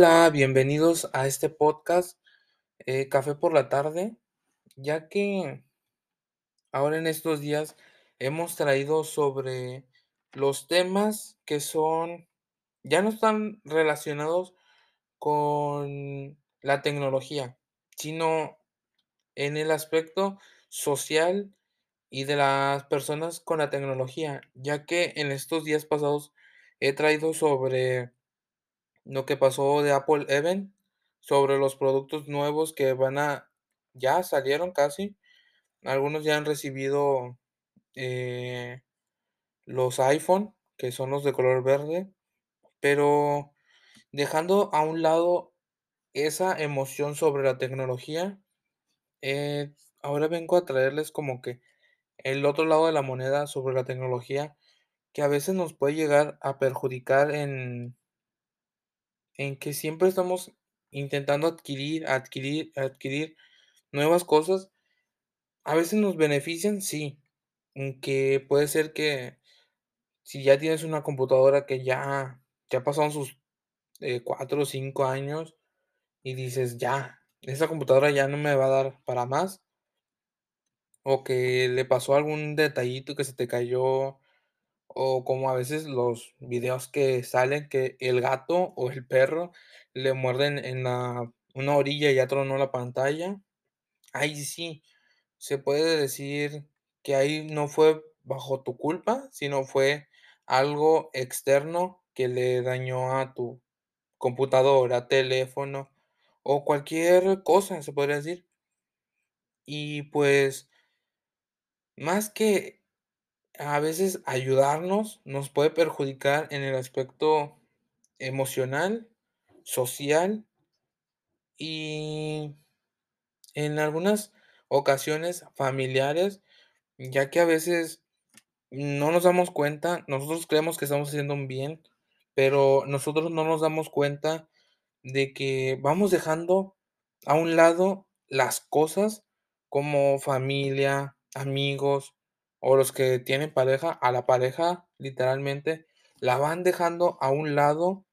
Hola, bienvenidos a este podcast, eh, Café por la tarde, ya que ahora en estos días hemos traído sobre los temas que son, ya no están relacionados con la tecnología, sino en el aspecto social y de las personas con la tecnología, ya que en estos días pasados he traído sobre lo que pasó de Apple Event, sobre los productos nuevos que van a ya salieron casi, algunos ya han recibido, eh, los iPhone, que son los de color verde, pero dejando a un lado esa emoción sobre la tecnología, eh, ahora vengo a traerles como que el otro lado de la moneda sobre la tecnología, que a veces nos puede llegar a perjudicar en en que siempre estamos intentando adquirir, adquirir, adquirir nuevas cosas. A veces nos benefician, sí, en que puede ser que si ya tienes una computadora que ya ya pasaron sus, eh, 4 o 5 años y dices: "Ya, esa computadora ya no me va a dar para más". O que le pasó algún detallito que se te cayó, o como a veces los videos que salen que el gato o el perro le muerden en la una orilla y ya tronó la pantalla. Ahí sí, se puede decir que ahí no fue bajo tu culpa, sino fue algo externo que le dañó a tu computadora, teléfono o cualquier cosa, se podría decir. Y pues más que a veces ayudarnos, nos puede perjudicar en el aspecto emocional, social y en algunas ocasiones familiares, ya que a veces no nos damos cuenta, nosotros creemos que estamos haciendo un bien, pero nosotros no nos damos cuenta de que vamos dejando a un lado las cosas como familia, amigos o los que tienen pareja, a la pareja literalmente la van dejando a un lado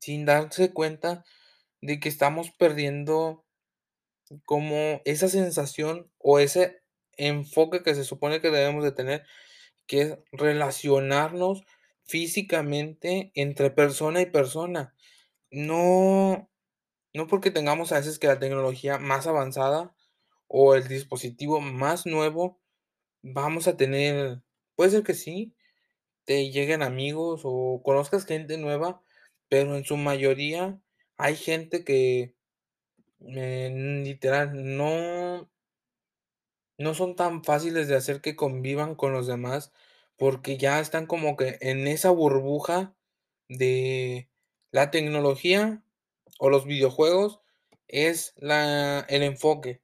sin darse cuenta de que estamos perdiendo como esa sensación o ese enfoque que se supone que debemos de tener, que es relacionarnos físicamente entre persona y persona. No no porque tengamos a veces que la tecnología más avanzada o el dispositivo más nuevo, vamos a tener puede ser que sí, te lleguen amigos o conozcas gente nueva, pero en su mayoría hay gente que, eh, literal, no no son tan fáciles de hacer que convivan con los demás, porque ya están como que en esa burbuja de la tecnología o los videojuegos es la el enfoque,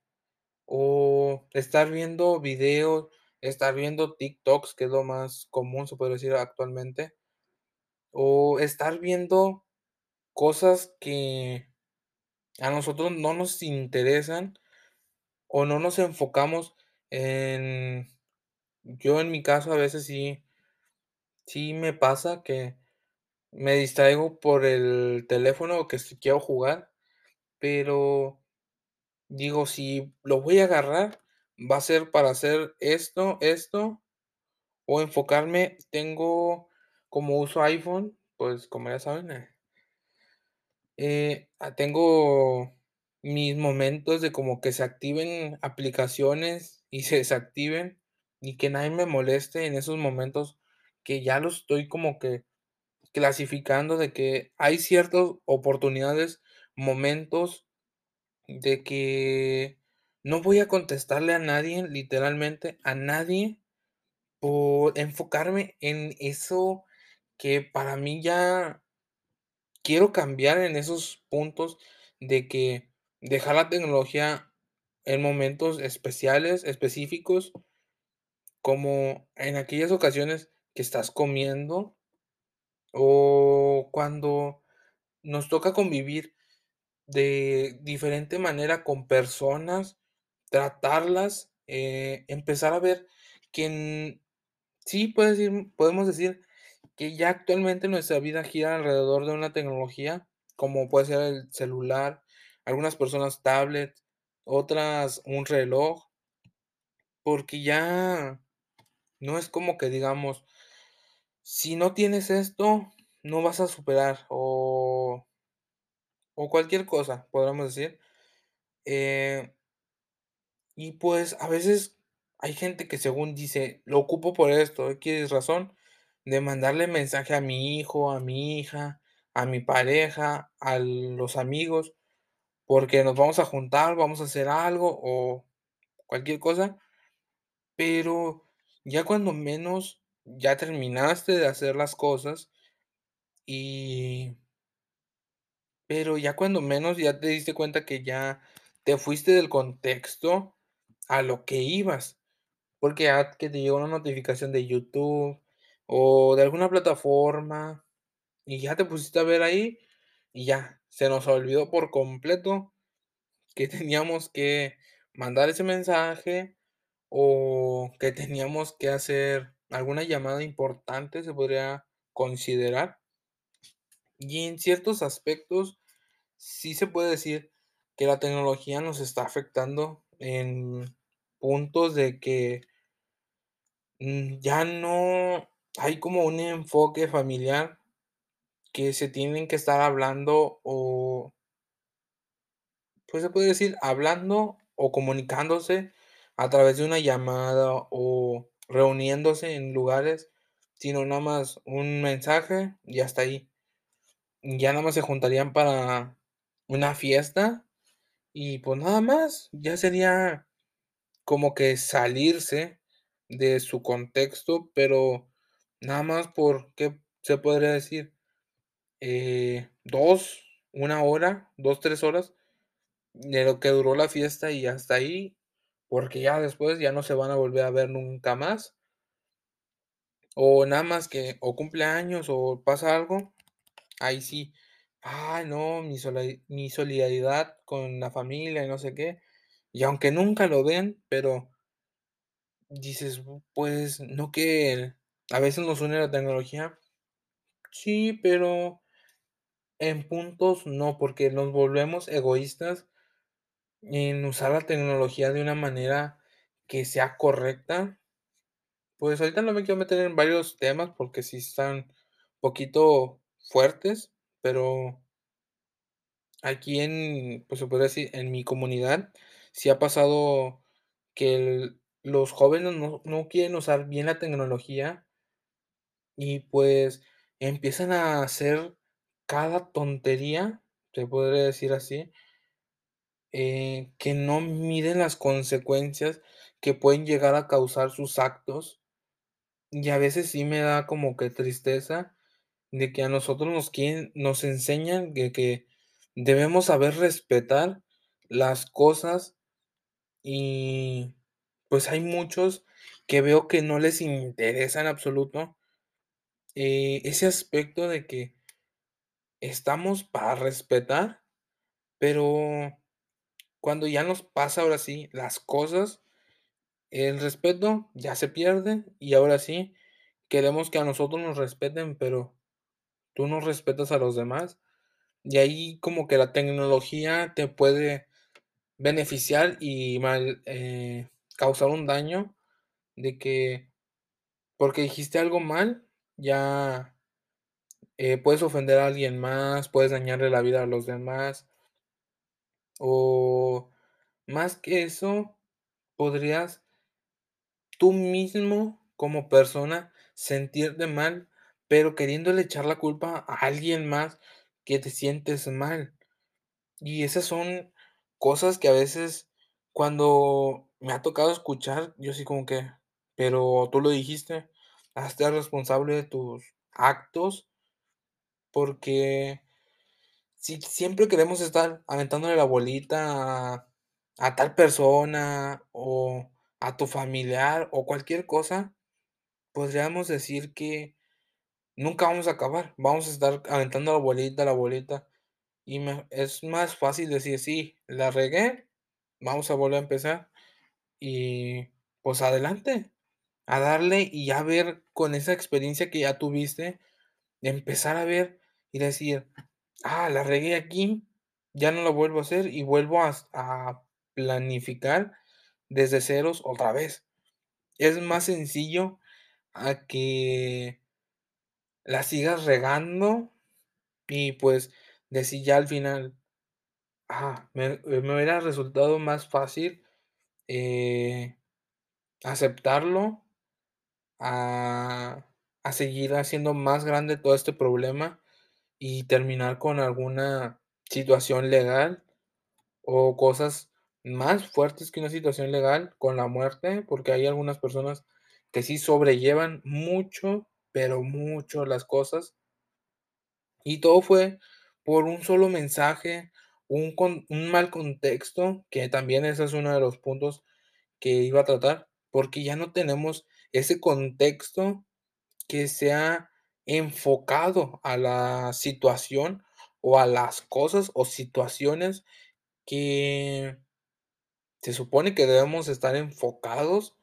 o estar viendo videos, estar viendo TikToks, que es lo más común, se podría decir actualmente, o estar viendo cosas que a nosotros no nos interesan o no nos enfocamos en yo en mi caso a veces sí sí me pasa que me distraigo por el teléfono que si quiero jugar, pero digo, si lo voy a agarrar, va a ser para hacer esto, esto, o enfocarme. Tengo como uso iPhone, pues, como ya saben, eh eh, ah, tengo mis momentos de como que se activen aplicaciones y se desactiven, y que nadie me moleste en esos momentos, que ya lo estoy como que clasificando de que hay ciertas oportunidades, momentos de que no voy a contestarle a nadie, literalmente a nadie, por enfocarme en eso que para mí ya quiero cambiar en esos puntos de que dejar la tecnología en momentos especiales, específicos como en aquellas ocasiones que estás comiendo o cuando nos toca convivir de diferente manera con personas, tratarlas, eh, empezar a ver que sí, puedes decir podemos decir que ya actualmente nuestra vida gira alrededor de una tecnología, como puede ser el celular, algunas personas tablet, otras un reloj. Porque ya no es como que digamos, si no tienes esto, no vas a superar, o o cualquier cosa, podríamos decir, eh y pues, a veces hay gente que según dice: "Lo ocupo por esto, equis razón", de mandarle mensaje a mi hijo, a mi hija, a mi pareja, a los amigos, porque nos vamos a juntar, vamos a hacer algo, o cualquier cosa. Pero ya cuando menos ya terminaste de hacer las cosas y pero ya cuando menos ya te diste cuenta que ya te fuiste del contexto a lo que ibas, porque ya que te llegó una notificación de YouTube, o de alguna plataforma, y ya te pusiste a ver ahí, y ya, se nos olvidó por completo que teníamos que mandar ese mensaje, o que teníamos que hacer alguna llamada importante, se podría considerar. Y en ciertos aspectos, sí se puede decir que la tecnología nos está afectando en puntos de que mm, ya no hay como un enfoque familiar que se tienen que estar hablando, o pues, se puede decir, hablando o comunicándose a través de una llamada, o reuniéndose en lugares, sino nada más un mensaje y hasta ahí. Ya nada más se juntarían para una fiesta y, pues, nada más, ya sería como que salirse de su contexto, pero nada más por, ¿qué se podría decir? Eh, 2, 1 hora, 2, 3 horas, de lo que duró la fiesta y hasta ahí, porque ya después ya no se van a volver a ver nunca más. O nada más que o cumpleaños o pasa algo, ahí sí, ay no, mi mi solidaridad con la familia y no sé qué, y aunque nunca lo ven, pero dices: "Pues, ¿no que a veces nos une la tecnología?". Sí, pero en puntos no, porque nos volvemos egoístas en usar la tecnología de una manera que sea correcta. Pues, ahorita no me quiero meter en varios temas porque sí están poquito fuertes, pero aquí en, pues, se podría decir, en mi comunidad, sí ha pasado que los jóvenes no no quieren usar bien la tecnología y, pues, empiezan a hacer cada tontería, se podría decir así eh, que no miden las consecuencias que pueden llegar a causar sus actos. Y a veces sí me da como que tristeza de que a nosotros nos quieren nos enseñan de que debemos saber respetar las cosas y, pues, hay muchos que veo que no les interesa en absoluto, eh, ese aspecto de que estamos para respetar, pero cuando ya nos pasa, ahora sí, las cosas, el respeto ya se pierde y ahora sí, queremos que a nosotros nos respeten, pero tú no respetas a los demás. Y ahí como que la tecnología te puede beneficiar y mal eh, causar un daño de que porque dijiste algo mal, ya eh, puedes ofender a alguien más, puedes dañarle la vida a los demás. O más que eso, podrías tú mismo, como persona, sentirte mal, pero queriéndole echar la culpa a alguien más que te sientes mal. Y esas son cosas que a veces cuando me ha tocado escuchar, yo así como que: "Pero tú lo dijiste, hazte responsable de tus actos". Porque si siempre queremos estar aventándole la bolita a a tal persona, o a tu familiar, o cualquier cosa, podríamos decir que nunca vamos a acabar, vamos a estar aventando la bolita, la bolita, y es más fácil decir: "Sí, la regué, vamos a volver a empezar", y pues adelante, a darle y ya ver con esa experiencia que ya tuviste, empezar a ver y decir Ah, la regué aquí, ya no lo vuelvo a hacer y vuelvo a a planificar desde ceros otra vez. Es más sencillo a que la sigas regando y, pues, decir ya al final, ah, me eh, me hubiera resultado más fácil, eh, aceptarlo a a seguir haciendo más grande todo este problema y terminar con alguna situación legal o cosas más fuertes que una situación legal con la muerte, porque hay algunas personas que sí sobrellevan mucho, pero mucho las cosas. Y todo fue por un solo mensaje, un mal contexto, que también ese es uno de los puntos que iba a tratar, porque ya no tenemos ese contexto que sea enfocado a la situación o a las cosas o situaciones que se supone que debemos estar enfocados,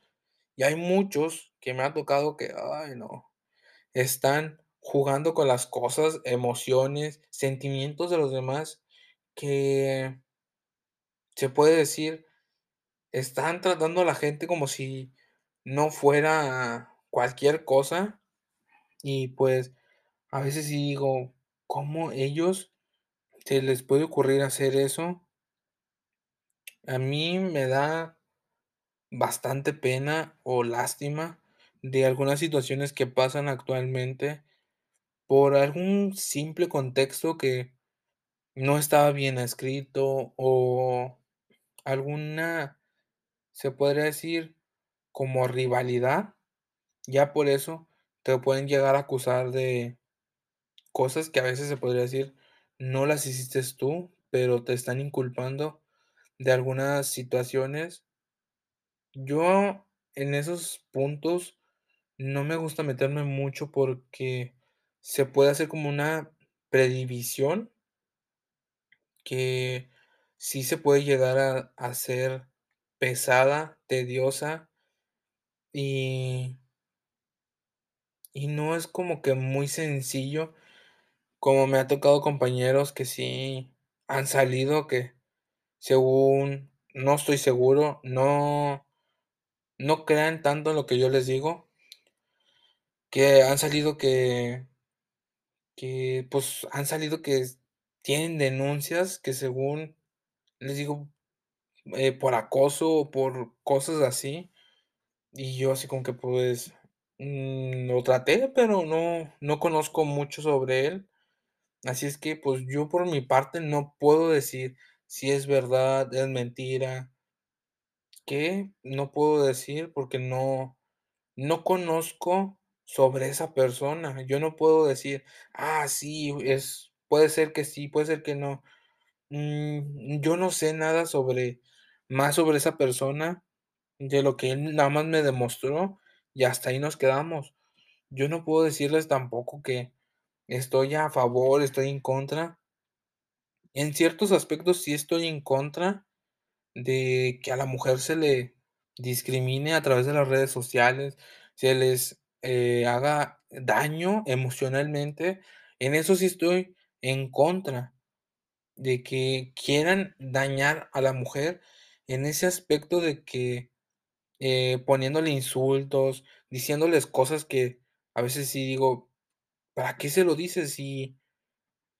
y hay muchos que me ha tocado que, ay no, están jugando con las cosas, emociones, sentimientos de los demás que se puede decir, están tratando a la gente como si no fuera cualquier cosa, y pues, a veces digo, ¿cómo ellos se les puede ocurrir hacer eso? A mí me da bastante pena o lástima de algunas situaciones que pasan actualmente por algún simple contexto que no estaba bien escrito o alguna, se podría decir, como rivalidad, ya por eso te pueden llegar a acusar de cosas que a veces se podría decir no las hiciste tú, pero te están inculpando de algunas situaciones. Yo en esos puntos no me gusta meterme mucho porque se puede hacer como una predivisión que sí se puede llegar a a ser pesada, tediosa y y no es como que muy sencillo, como me ha tocado compañeros que sí han salido que según no estoy seguro, no no crean tanto lo que yo les digo que han salido que que, pues, han salido que tienen denuncias que según, les digo, eh, por acoso o por cosas así, y yo así como que, pues, mm, lo traté, pero no no conozco mucho sobre él. Así es que, pues, yo por mi parte no puedo decir si es verdad, es mentira qué, no puedo decir porque no no conozco sobre esa persona. Yo no puedo decir: "Ah, sí, es puede ser que sí, puede ser que no". Mm, yo no sé nada sobre más sobre esa persona, de lo que él nada más me demostró, y hasta ahí nos quedamos. Yo no puedo decirles tampoco que estoy a favor, estoy en contra. En ciertos aspectos sí estoy en contra de que a la mujer se le discrimine a través de las redes sociales, se les, eh, haga daño emocionalmente. En eso sí estoy en contra, de que quieran dañar a la mujer en ese aspecto de que, eh, poniéndole insultos, diciéndoles cosas que a veces sí digo: "¿Para qué se lo dices si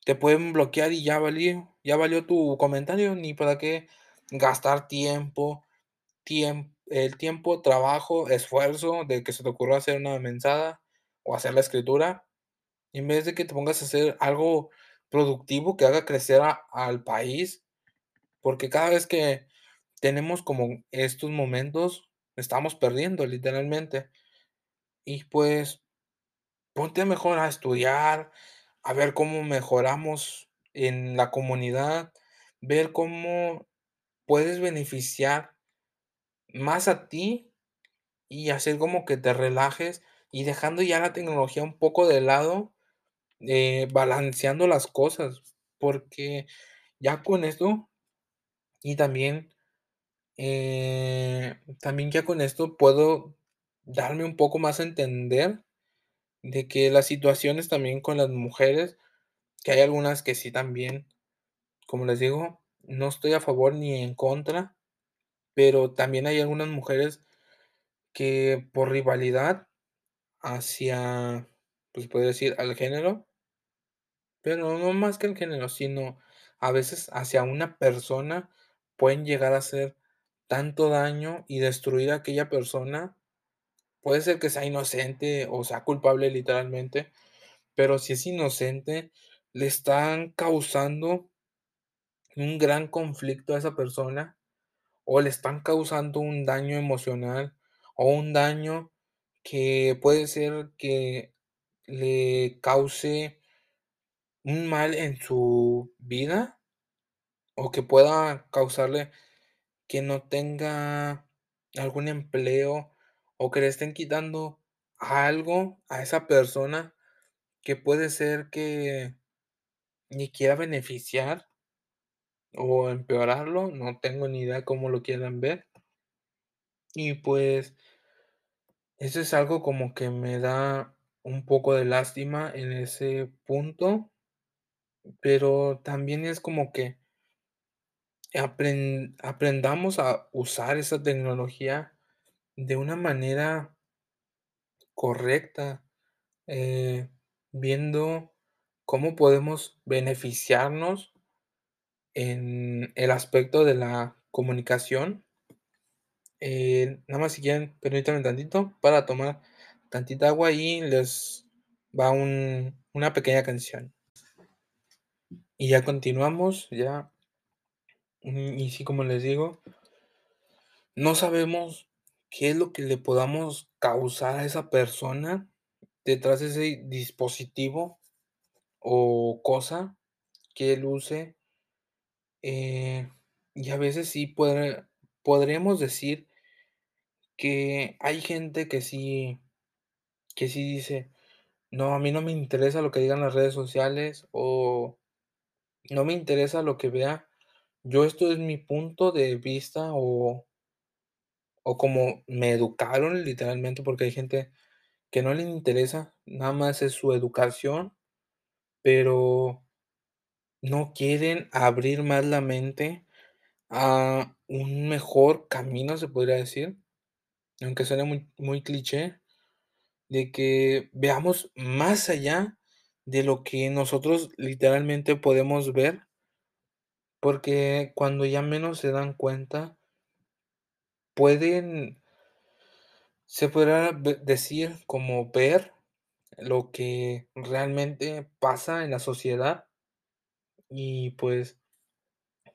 te pueden bloquear y ya valió ya valió tu comentario? Ni para qué gastar tiempo, tiem el tiempo, trabajo, esfuerzo de que se te ocurrió hacer una mensada o hacer la escritura, en vez de que te pongas a hacer algo productivo que haga crecer al país". Porque cada vez que tenemos como estos momentos, estamos perdiendo literalmente. Y pues, ponte mejor a estudiar, a ver cómo mejoramos en la comunidad, ver cómo puedes beneficiar más a ti y hacer como que te relajes, y dejando ya la tecnología un poco de lado, eh, balanceando las cosas, porque ya con esto y también, eh, también ya con esto puedo darme un poco más a entender de que las situaciones también con las mujeres que hay algunas que sí también, como les digo, no estoy a favor ni en contra, pero también hay algunas mujeres que por rivalidad hacia, pues, puede decir, al género pero no más que el género, sino a veces hacia una persona pueden llegar a hacer tanto daño y destruir a aquella persona. Puede ser que sea inocente o sea culpable literalmente, pero si es inocente, le están causando un gran conflicto a esa persona, o le están causando un daño emocional, o un daño que puede ser que le cause un mal en su vida, o que pueda causarle que no tenga algún empleo, o que le estén quitando algo a esa persona, que puede ser que ni quiera beneficiar o empeorarlo, no tengo ni idea cómo lo quieran ver. Y pues eso es algo como que me da un poco de lástima en ese punto. Pero también es como que apren aprendamos a usar esa tecnología de una manera correcta, eh, viendo cómo podemos beneficiarnos en el aspecto de la comunicación. Eh, nada más si quieren, permítanme tantito para tomar tantita agua y les va un una pequeña canción. Y ya continuamos, ya mm, y sí, como les digo no sabemos qué es lo que le podamos causar a esa persona detrás de ese dispositivo o cosa que él use. Eh, y a veces sí puede podríamos decir que hay gente que sí que sí dice: "No, a mí no me interesa lo que digan las redes sociales", o "No me interesa lo que vea, yo esto es mi punto de vista", o o como me educaron literalmente, porque hay gente que no le interesa, nada más es su educación, pero no quieren abrir más la mente a un mejor camino, se podría decir, aunque suene muy muy cliché, de que veamos más allá de lo que nosotros literalmente podemos ver. Porque cuando ya menos se dan cuenta pueden se podrá decir como ver lo que realmente pasa en la sociedad. Y pues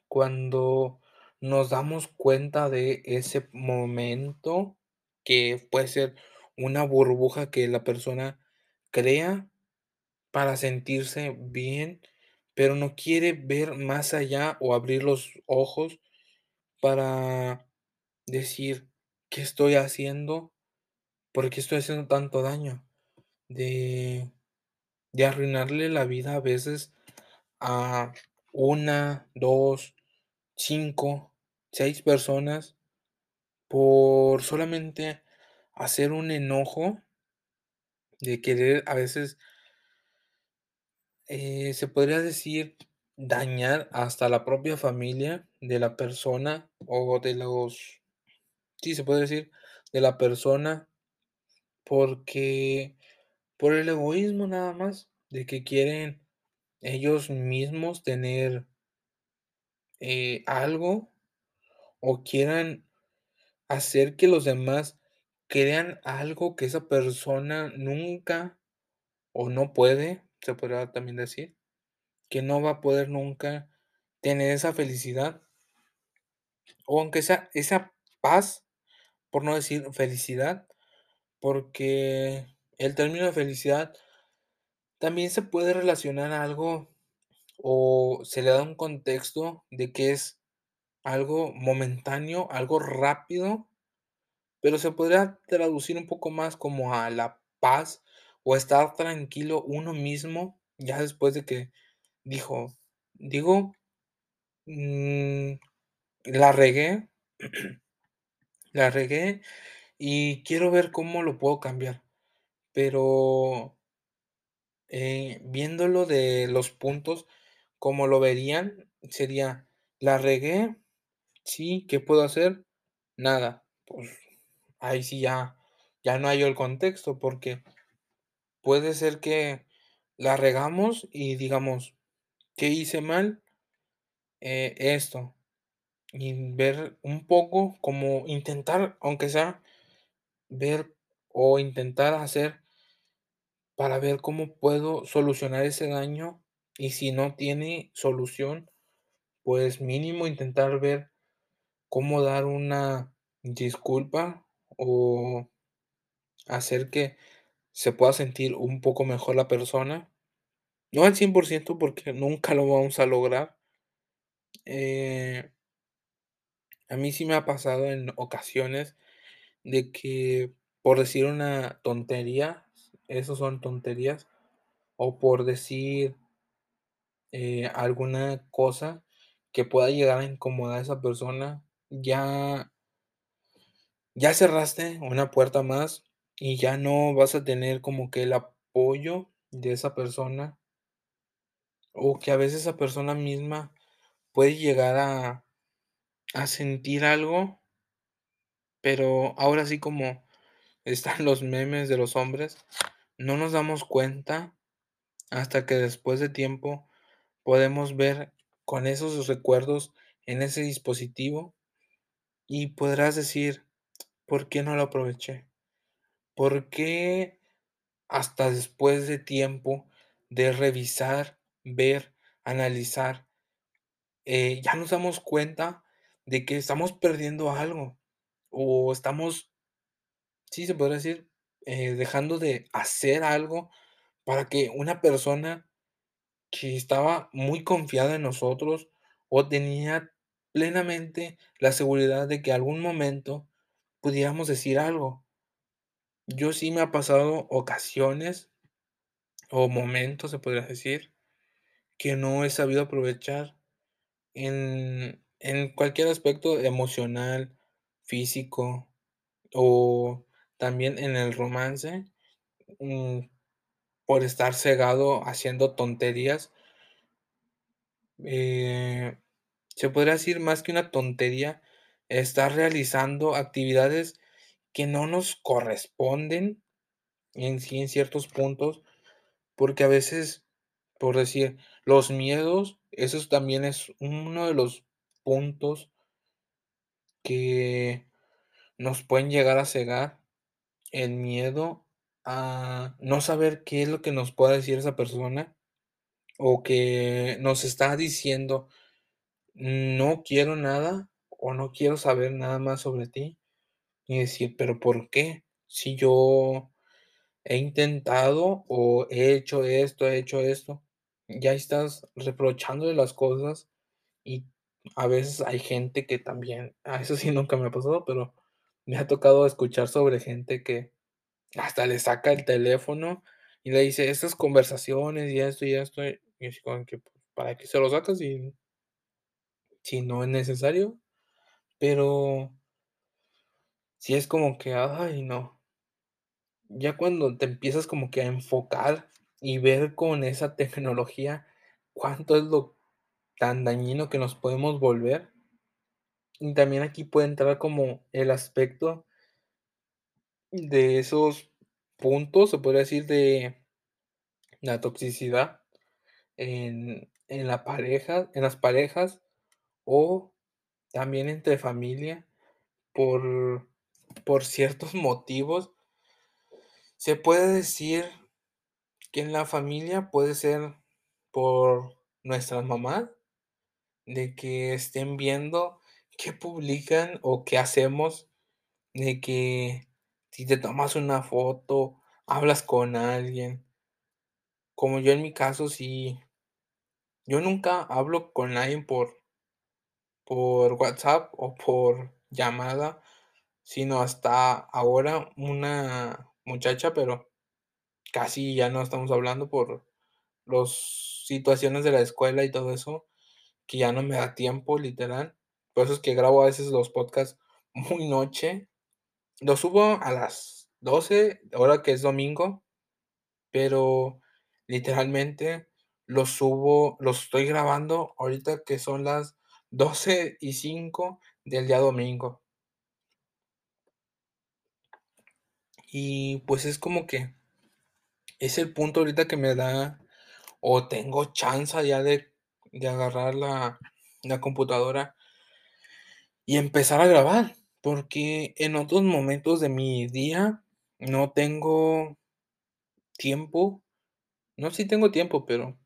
cuando nos damos cuenta de ese momento, que puede ser una burbuja que la persona crea para sentirse bien, pero no quiere ver más allá o abrir los ojos para decir: "¿Qué estoy haciendo? ¿Por qué estoy haciendo tanto daño?". De de arruinarle la vida a veces a 1, 2, 5, 6 personas por solamente hacer un enojo de querer a veces eh, se podría decir, dañar hasta la propia familia de la persona, o de los sí, se puede decir, de la persona porque por el egoísmo nada más, de que quieren ellos mismos tener eh, algo, o quieran hacer que los demás crean algo que esa persona nunca, o no puede, se podría también decir, que no va a poder nunca tener esa felicidad. O aunque sea esa paz, por no decir felicidad, porque el término de felicidad también se puede relacionar a algo, o se le da un contexto de que es algo momentáneo, algo rápido, pero se podría traducir un poco más como a la paz, o estar tranquilo uno mismo, ya después de que dijo digo, mm, la regué la regué, y quiero ver cómo lo puedo cambiar, pero Eh, viéndolo de los puntos como lo verían, sería: "La regué, sí, ¿qué puedo hacer? Nada". Pues, ahí sí ya ya no hallo el contexto, porque puede ser que la regamos y digamos: "¿Qué hice mal?". Eh, esto, y ver un poco como intentar, aunque sea ver o intentar hacer para ver cómo puedo solucionar ese daño, y si no tiene solución, pues mínimo intentar ver cómo dar una disculpa o hacer que se pueda sentir un poco mejor la persona. No al 100% porque nunca lo vamos a lograr. Eh a mí sí me ha pasado en ocasiones de que, por decir una tontería, eso son tonterías, o por decir eh, alguna cosa que pueda llegar a incomodar a esa persona, ya ya cerraste una puerta más, y ya no vas a tener como que el apoyo de esa persona. O que a veces esa persona misma puede llegar a a sentir algo pero ahora sí como están los memes de los hombres, no nos damos cuenta hasta que después de tiempo podemos ver con esos recuerdos en ese dispositivo, y podrás decir: "¿Por qué no lo aproveché? ¿Por qué hasta después de tiempo de revisar, ver, analizar, eh, ya nos damos cuenta de que estamos perdiendo algo, o estamos sí, se podría decir, eh, dejando de hacer algo para que una persona que estaba muy confiada en nosotros, o tenía plenamente la seguridad de que algún momento pudiéramos decir algo?". Yo sí me ha pasado ocasiones o momentos, se podría decir, que no he sabido aprovechar en en cualquier aspecto emocional, físico, o también en el romance, mm, por estar cegado haciendo tonterías. Eh, se podría decir más que una tontería, estar realizando actividades que no nos corresponden en sí, en ciertos puntos, porque a veces, por decir, los miedos, esos también es uno de los puntos que nos pueden llegar a cegar, el miedo a no saber qué es lo que nos pueda decir esa persona, o que nos está diciendo: "No quiero nada, o no quiero saber nada más sobre ti", y decir: "¿Pero por qué? Si yo he intentado, o he hecho esto, he hecho esto". Ya estás reprochándole las cosas, y a veces hay gente que también ah, eso sí nunca me ha pasado, pero me ha tocado escuchar sobre gente que hasta le saca el teléfono, y le dice: "Estas conversaciones, y esto, y esto", y así como que, pues, ¿para qué se lo sacas si si no es necesario? Pero sí es como que, ay, no. Ya cuando te empiezas como que a enfocar, y ver con esa tecnología cuánto es lo tan dañino que nos podemos volver y también aquí puede entrar como el aspecto de esos puntos, se podría decir, de la toxicidad en en las parejas, o también entre familia, por por ciertos motivos. Se puede decir que en la familia puede ser por nuestras mamás, de que estén viendo qué publican, o qué hacemos, de que si te tomas una foto, hablas con alguien. Como yo en mi caso, sí yo nunca hablo con nadie por por WhatsApp, o por llamada, sino hasta ahora una muchacha, pero casi ya no estamos hablando por los situaciones de la escuela y todo eso, que ya no me da tiempo, literal. Por eso es que grabo a veces los podcasts muy noche. Los subo a las 12, ahora que es domingo, pero literalmente lo subo los estoy grabando ahorita que son las 12:05 del día domingo. Y, pues, es como que es el punto ahorita que me da o tengo chance ya de de agarrar la la computadora y empezar a grabar, porque en otros momentos de mi día no tengo tiempo, no, sí tengo tiempo, pero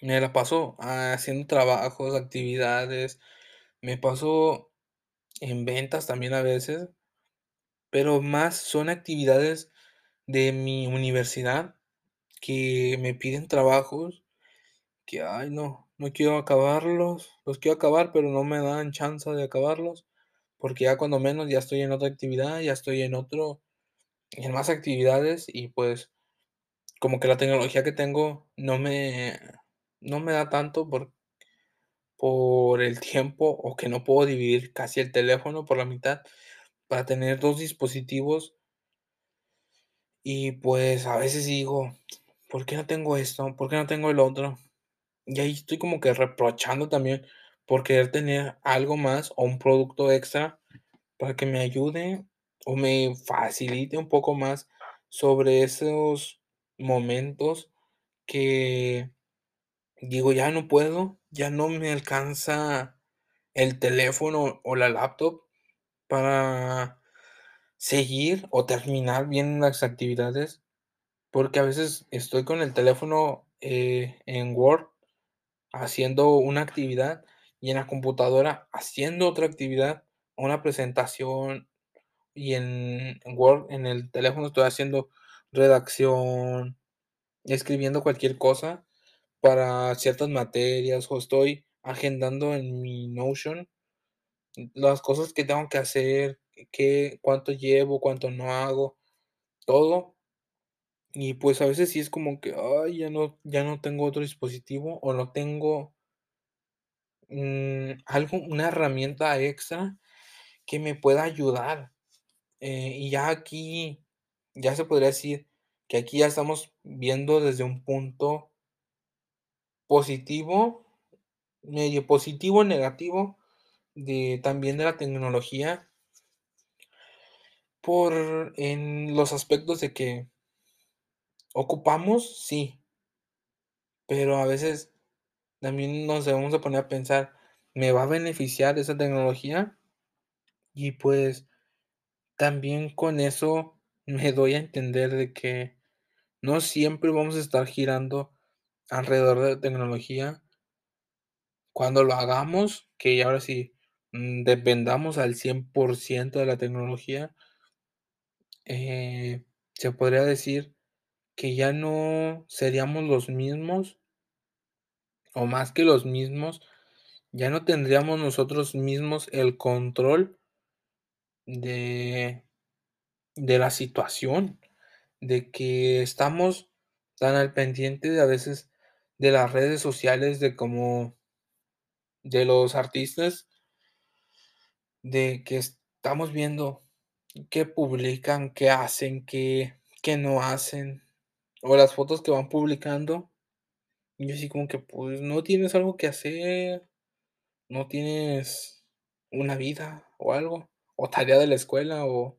me la paso haciendo trabajos, actividades, me paso en ventas también a veces, pero más son actividades de mi universidad que me piden trabajos que, ay, no, no quiero acabarlos, los quiero acabar, pero no me dan chance de acabarlos, porque ya cuando menos ya estoy en otra actividad, ya estoy en otro en más actividades y, pues, como que la tecnología que tengo no me no me da tanto por por el tiempo, o que no puedo dividir casi el teléfono por la mitad para tener 2 dispositivos. Y, pues, a veces digo: "¿Por qué no tengo esto? ¿Por qué no tengo el otro?". Y ahí estoy como que reprochando también por querer tener algo más, o un producto extra para que me ayude, o me facilite un poco más sobre esos momentos que digo: "Ya no puedo, ya no me alcanza el teléfono o la laptop para seguir o terminar bien las actividades", porque a veces estoy con el teléfono, eh, en Word haciendo una actividad y en la computadora haciendo otra actividad, una presentación, y en Word, en el teléfono estoy haciendo redacción, escribiendo cualquier cosa para ciertas materias, o estoy agendando en mi Notion las cosas que tengo que hacer, qué cuánto llevo, cuánto no hago, todo. Y, pues, a veces sí es como que, ay, ya no ya no tengo otro dispositivo, o no tengo mm, algo, una herramienta extra que me pueda ayudar. Eh, y ya aquí, ya se podría decir que aquí ya estamos viendo desde un punto positivo, medio positivo, negativo, de también de la tecnología por en los aspectos de que ocupamos, sí. Pero a veces también nos debemos de poner a pensar, ¿me va a beneficiar esa tecnología? Y, pues, también con eso me doy a entender de que no siempre vamos a estar girando alrededor de la tecnología. Cuando lo hagamos, que ahora sí, mm, dependamos al 100% de la tecnología eh, se podría decir que ya no seríamos los mismos o más que los mismos, ya no tendríamos nosotros mismos el control de de la situación, de que estamos tan al pendiente de a veces de las redes sociales, de cómo de los artistas de que estamos viendo qué publican, qué hacen, qué qué no hacen, o las fotos que van publicando. Y así como que, pues, ¿no tienes algo que hacer? ¿No tienes una vida o algo? O tarea de la escuela, o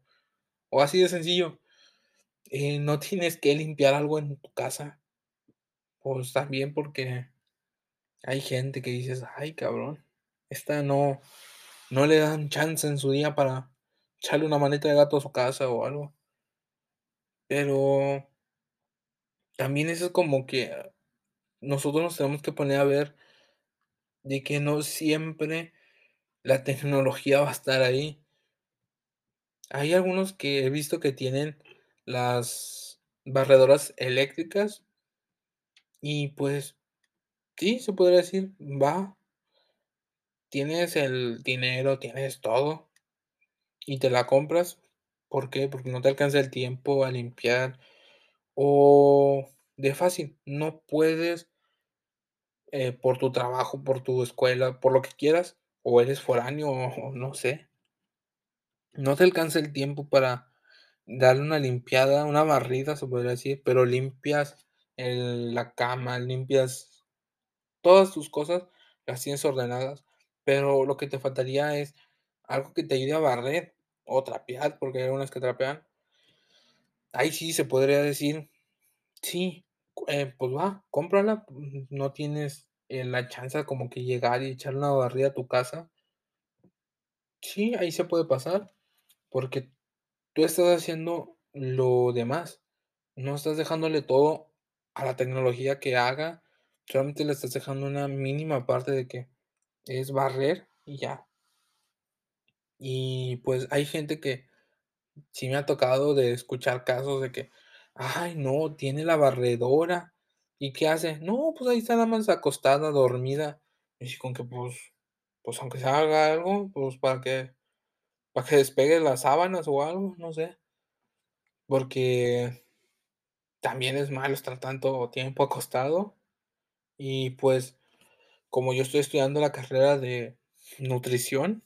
o así de sencillo, eh, ¿no tienes que limpiar algo en tu casa? Pues, también porque hay gente que dices: "Ay, cabrón, esta no no le dan chance en su día para echarle una manita de gato a su casa o algo". Pero también eso es como que nosotros nos tenemos que poner a ver de que no siempre la tecnología va a estar ahí. Hay algunos que he visto que tienen las barredoras eléctricas y, pues, sí, se podría decir, va tienes el dinero, tienes todo y te la compras, ¿por qué? Porque no te alcanza el tiempo a limpiar, o de fácil, no puedes eh, por tu trabajo, por tu escuela, por lo que quieras, o eres foráneo, o no sé. No te alcanza el tiempo para darle una limpiada, una barrida, se podría decir, pero limpias el la cama, limpias todas tus cosas, las tienes ordenadas, pero lo que te faltaría es algo que te ayude a barrer o trapear, porque hay algunas que trapean. Ahí sí se podría decir, sí, eh, pues va, cómprala, mm, no tienes, eh, la chance como que llegar y echar una barrida a tu casa. Sí, ahí se puede pasar, porque tú estás haciendo lo demás, no estás dejándole todo a la tecnología que haga, solamente le estás dejando una mínima parte de que es barrer y ya. Y, pues, hay gente que sí me ha tocado de escuchar casos de que: "Ay, no, tiene la barredora, ¿y qué hace?". No, pues ahí está nada más acostada, dormida, y con que, pues pues aunque sea haga algo, pues para que para que despegue las sábanas o algo, no sé. Porque también es malo estar tanto tiempo acostado y, pues, como yo estoy estudiando la carrera de nutrición,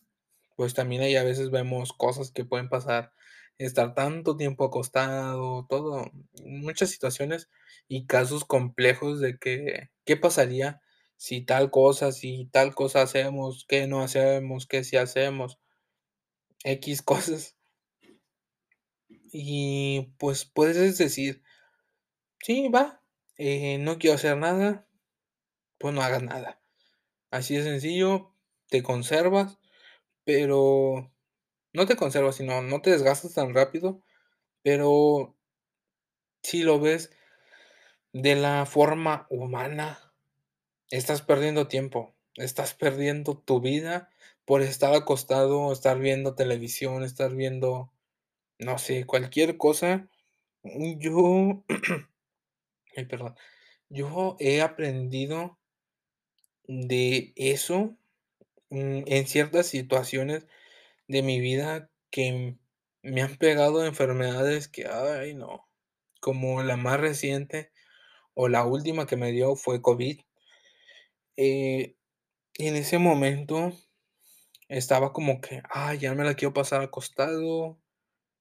pues también ahí a veces vemos cosas que pueden pasar, estar tanto tiempo acostado, todo, muchas situaciones y casos complejos de que, ¿qué pasaría si tal cosa, si tal cosa hacemos, qué no hacemos, qué sí hacemos? Equis cosas. Y, pues, puedes decir: "Sí, va, eh, no quiero hacer nada", pues no hagas nada. Así de sencillo, te conservas, pero no te conservas, sino no te desgastas tan rápido, pero si lo ves de la forma humana, estás perdiendo tiempo, estás perdiendo tu vida por estar acostado, estar viendo televisión, estar viendo, no sé, cualquier cosa. Yo ay, perdón, yo he aprendido de eso, mm, en ciertas situaciones de mi vida que me han pegado enfermedades que, ay, no, como la más reciente, o la última que me dio fue COVID. Eh, en ese momento estaba como que: "Ay, ya me la quiero pasar acostado,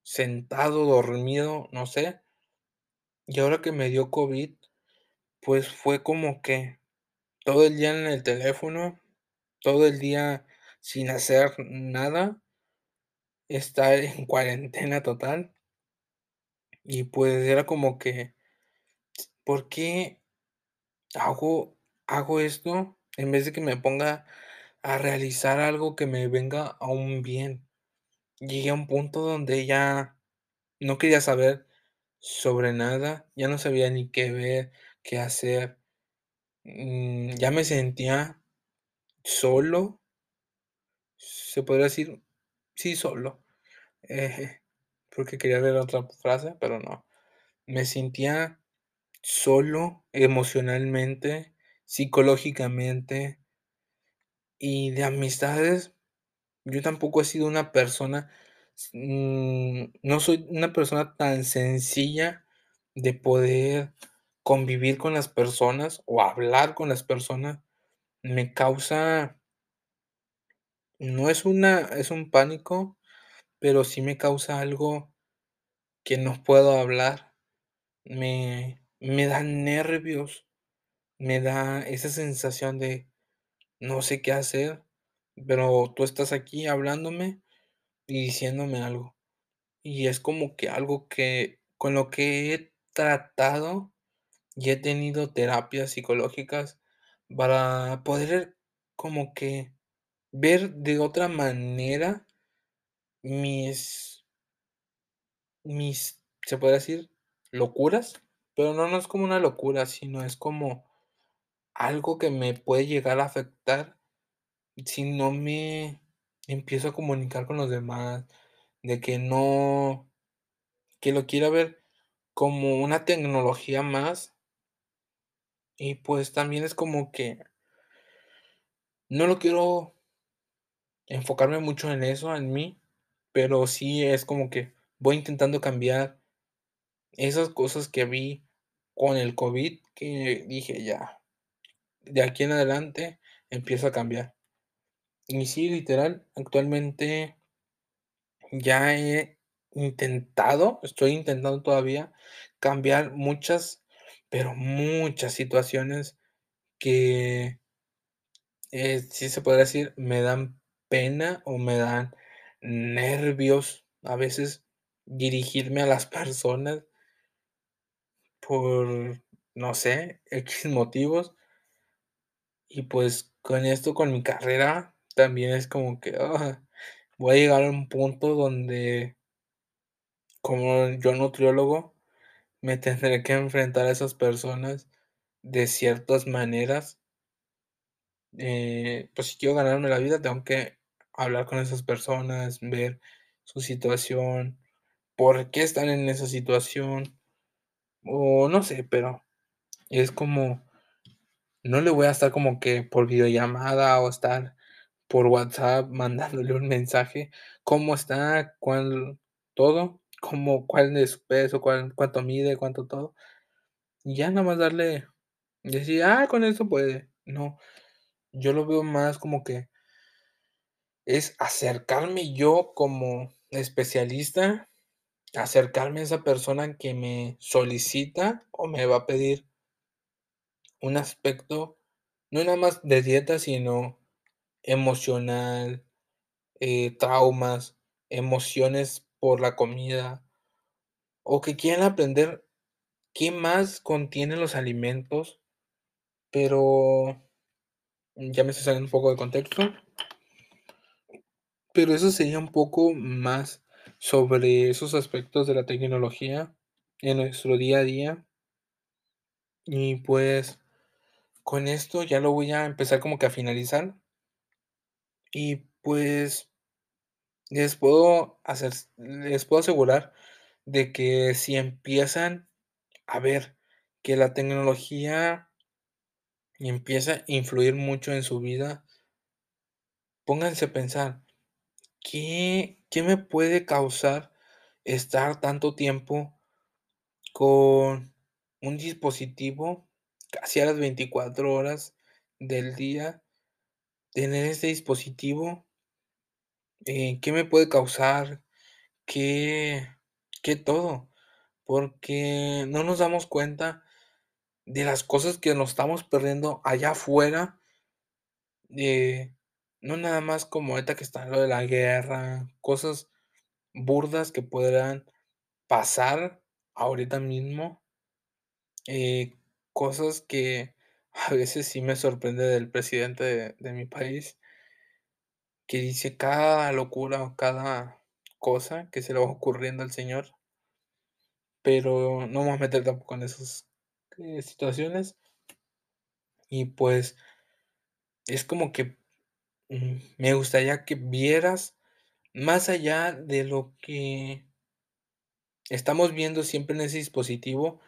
sentado, dormido", no sé. Y ahora que me dio COVID, pues fue como que todo el día en el teléfono, todo el día sin hacer nada. Estar en cuarentena total. Y pues era como que, ¿por qué hago hago esto en vez de que me ponga a realizar algo que me venga a un bien? Llegué a un punto donde ya no quería saber sobre nada, ya no sabía ni qué ver, qué hacer. Mm, ya me sentía solo. Se podría decir, sí, solo, eh, porque quería ver otra frase, pero no. Me sentía solo emocionalmente, psicológicamente. Y de amistades, yo tampoco he sido una persona, mm, no soy una persona tan sencilla de poder convivir con las personas o hablar con las personas. Me causa no es una es un pánico, pero sí me causa algo que no puedo hablar. Me me dan nervios, me da esa sensación de no sé qué hacer, pero tú estás aquí hablándome y diciéndome algo. Y es como que algo que con lo que he tratado y he tenido terapias psicológicas para poder como que ver de otra manera mis mis, ¿se puede decir?, locuras, pero no, no es como una locura, sino es como algo que me puede llegar a afectar si no me empiezo a comunicar con los demás, de que no que lo quiera ver como una tecnología más. Y pues también es como que no lo quiero enfocarme mucho en eso, en mí, pero sí es como que voy intentando cambiar esas cosas que vi con el COVID, que dije: "Ya, de aquí en adelante empiezo a cambiar". Y sí, literal, actualmente ya he intentado, estoy intentando todavía cambiar muchas pero muchas situaciones que eh, sí se podría decir, me dan pena o me dan nervios a veces dirigirme a las personas por, no sé, equis motivos. Y pues con esto, con mi carrera, también es como que, ah, voy a llegar a un punto donde como yo nutriólogo, me tendré que enfrentar a esas personas de ciertas maneras. Eh, pues si quiero ganarme la vida, tengo que hablar con esas personas, ver su situación, por qué están en esa situación, o no sé, pero es como, no le voy a estar como que por videollamada o estar por WhatsApp mandándole un mensaje, ¿cómo está? ¿Cuál? Todo, cómo, cuál es su peso, cuál, cuánto mide, cuánto todo. Y ya nada más darle, decir, ah, con eso puede. No, yo lo veo más como que es acercarme yo como especialista, acercarme a esa persona que me solicita o me va a pedir un aspecto, no nada más de dieta, sino emocional, eh, traumas, emociones por la comida, o que quieran aprender qué más contienen los alimentos, pero ya me estoy saliendo un poco de contexto. Pero eso sería un poco más sobre esos aspectos de la tecnología en nuestro día a día. Y pues con esto ya lo voy a empezar como que a finalizar. Y pues les puedo hacer, les puedo asegurar de que si empiezan a ver que la tecnología empieza a influir mucho en su vida, pónganse a pensar, ¿qué, qué me puede causar estar tanto tiempo con un dispositivo casi a las 24 horas del día? Tener este dispositivo, eh, ¿qué me puede causar? ¿Qué, qué todo? Porque no nos damos cuenta de las cosas que nos estamos perdiendo allá afuera. Eh, no nada más como ahorita que está lo de la guerra, cosas burdas que podrán pasar ahorita mismo. Eh, cosas que a veces sí me sorprende del presidente de, de mi país, que dice cada locura o cada cosa que se le va ocurriendo al señor. Pero no voy a meter tampoco en esas eh, situaciones. Y pues es como que mm, me gustaría que vieras más allá de lo que estamos viendo siempre en ese dispositivo,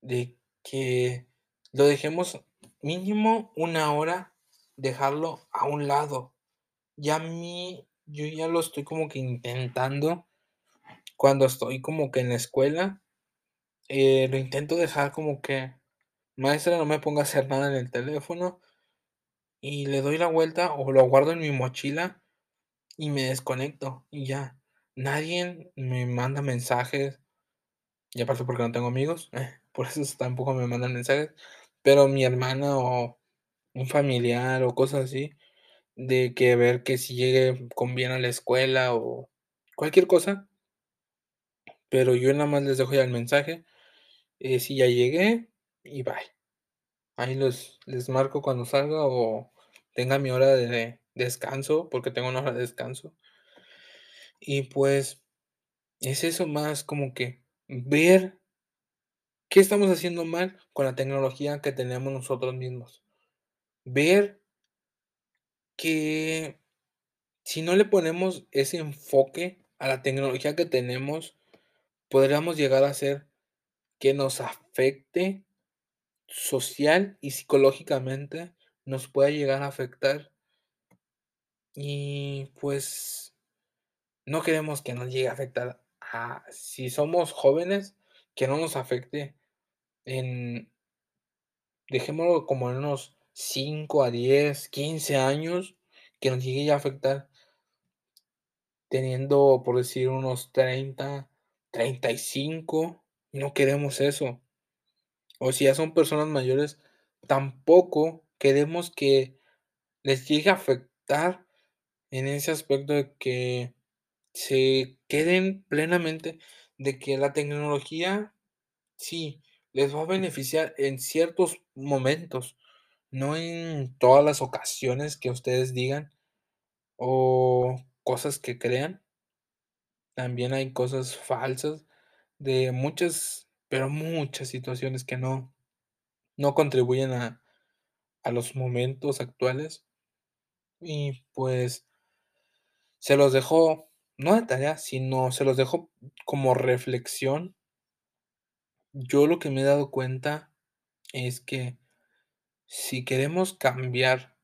de que lo dejemos mínimo una hora, dejarlo a un lado. Ya a mí, yo ya lo estoy como que intentando cuando estoy como que en la escuela, eh, lo intento dejar como que, maestra, no me ponga a hacer nada en el teléfono y le doy la vuelta o lo guardo en mi mochila y me desconecto y ya. Nadie me manda mensajes, y aparte porque no tengo amigos, eh, por eso tampoco me mandan mensajes, pero mi hermana o un familiar o cosas así, de que ver que si llegue con bien a la escuela o cualquier cosa. Pero yo nada más les dejo ya el mensaje, eh, si ya llegué y bye. Ahí los les marco cuando salga o tenga mi hora de descanso, porque tengo una hora de descanso. Y pues es eso más como que ver qué estamos haciendo mal con la tecnología que tenemos nosotros mismos. Ver que si no le ponemos ese enfoque a la tecnología que tenemos, podríamos llegar a hacer que nos afecte social y psicológicamente, nos pueda llegar a afectar. Y pues no queremos que nos llegue a afectar a si somos jóvenes, que no nos afecte en dejémoslo como en unos 5 a 10, 15 años, que nos llegue a afectar teniendo, por decir, unos 30, 35, no queremos eso. o si ya son personas mayores, tampoco queremos que les llegue a afectar en ese aspecto de que se queden plenamente de que la tecnología sí, les va a beneficiar en ciertos momentos, no en todas las ocasiones que ustedes digan o cosas que crean. También hay cosas falsas de muchas, pero muchas situaciones que no no contribuyen a a los momentos actuales. Y pues se los dejo, no de tarea, sino se los dejo como reflexión. Yo lo que me he dado cuenta es que si queremos cambiar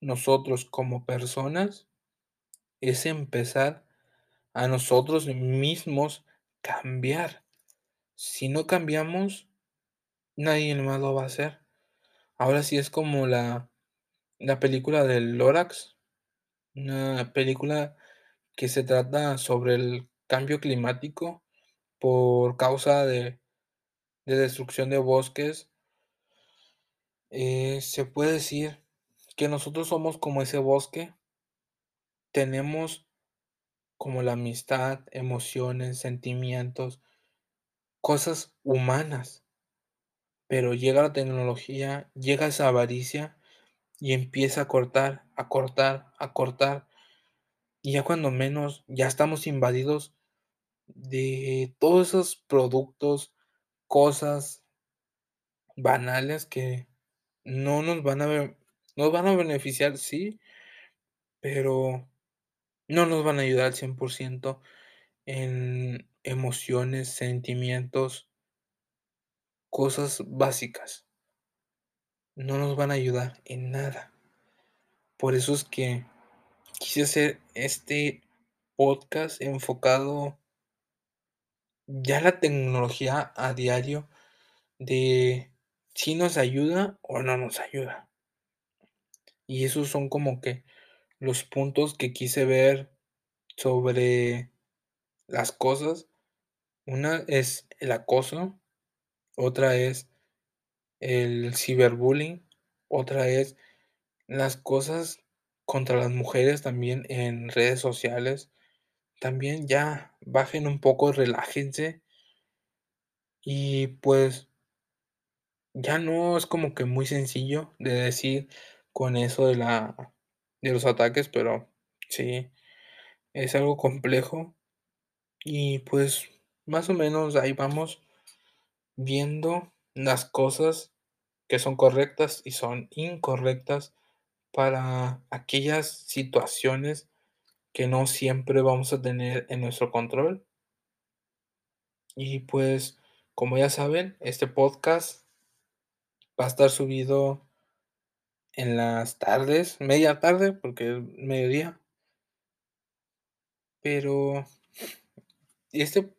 nosotros como personas, es empezar a nosotros mismos cambiar. Si no cambiamos, nadie más lo va a hacer. Ahora sí es como la la película del Lorax, una película que se trata sobre el cambio climático por causa de de destrucción de bosques. Eh, se puede decir que nosotros somos como ese bosque. Tenemos como la amistad, emociones, sentimientos, cosas humanas. Pero llega la tecnología, llega esa avaricia y empieza a cortar, a cortar, a cortar. Y ya cuando menos, ya estamos invadidos de todos esos productos, cosas banales que no nos van a nos van a beneficiar, sí pero no nos van a ayudar al 100% en emociones, sentimientos cosas básicas. No nos van a ayudar en nada. Por eso es que quise hacer este podcast enfocado ya la tecnología a diario de si nos ayuda o no nos ayuda. Y esos son como que los puntos que quise ver sobre las cosas. Una es el acoso, otra es el ciberbullying, otra es las cosas contra las mujeres también en redes sociales. También ya bajen un poco, relájense. Y pues ya no es como que muy sencillo de decir con eso de la de los ataques, pero sí, es algo complejo. Y pues más o menos ahí vamos viendo las cosas que son correctas y son incorrectas para aquellas situaciones que no siempre vamos a tener en nuestro control. Y pues, como ya saben, este podcast va a estar subido en las tardes, media tarde, porque es mediodía. Pero este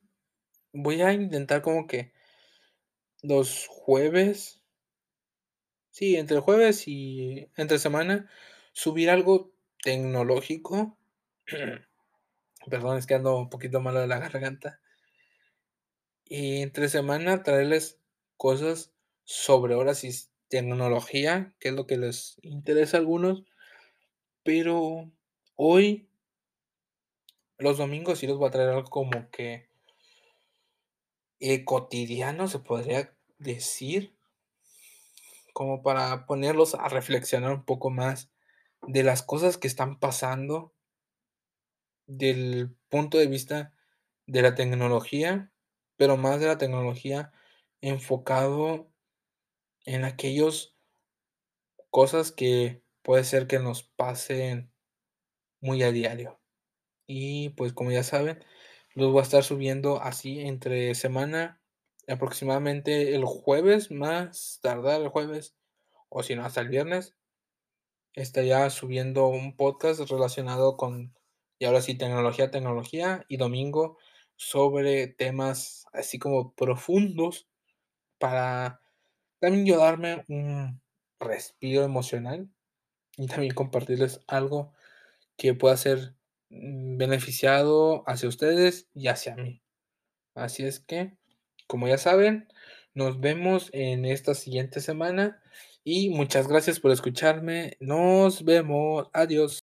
voy a intentar como que los jueves sí, entre jueves y entre semana, subir algo tecnológico. Perdón, es que ando un poquito malo de la garganta. Y entre semana traerles cosas sobre, ahora sí, tecnología, que es lo que les interesa a algunos. Pero hoy los domingos sí les voy a traer algo como que eh, cotidiano, se podría decir. Como para ponerlos a reflexionar un poco más de las cosas que están pasando del punto de vista de la tecnología, pero más de la tecnología enfocado en aquellos cosas que puede ser que nos pasen muy a diario. Y pues como ya saben, los voy a estar subiendo así entre semana, aproximadamente el jueves, más tardar el jueves, o si no, hasta el viernes. Estaría subiendo un podcast relacionado con, y ahora sí, tecnología, tecnología, y domingo sobre temas así como profundos para también yo darme un respiro emocional y también compartirles algo que pueda ser mm, beneficiado hacia ustedes y hacia mí. Así es que, como ya saben, Nos vemos en esta siguiente semana y muchas gracias por escucharme. Nos vemos. Adiós.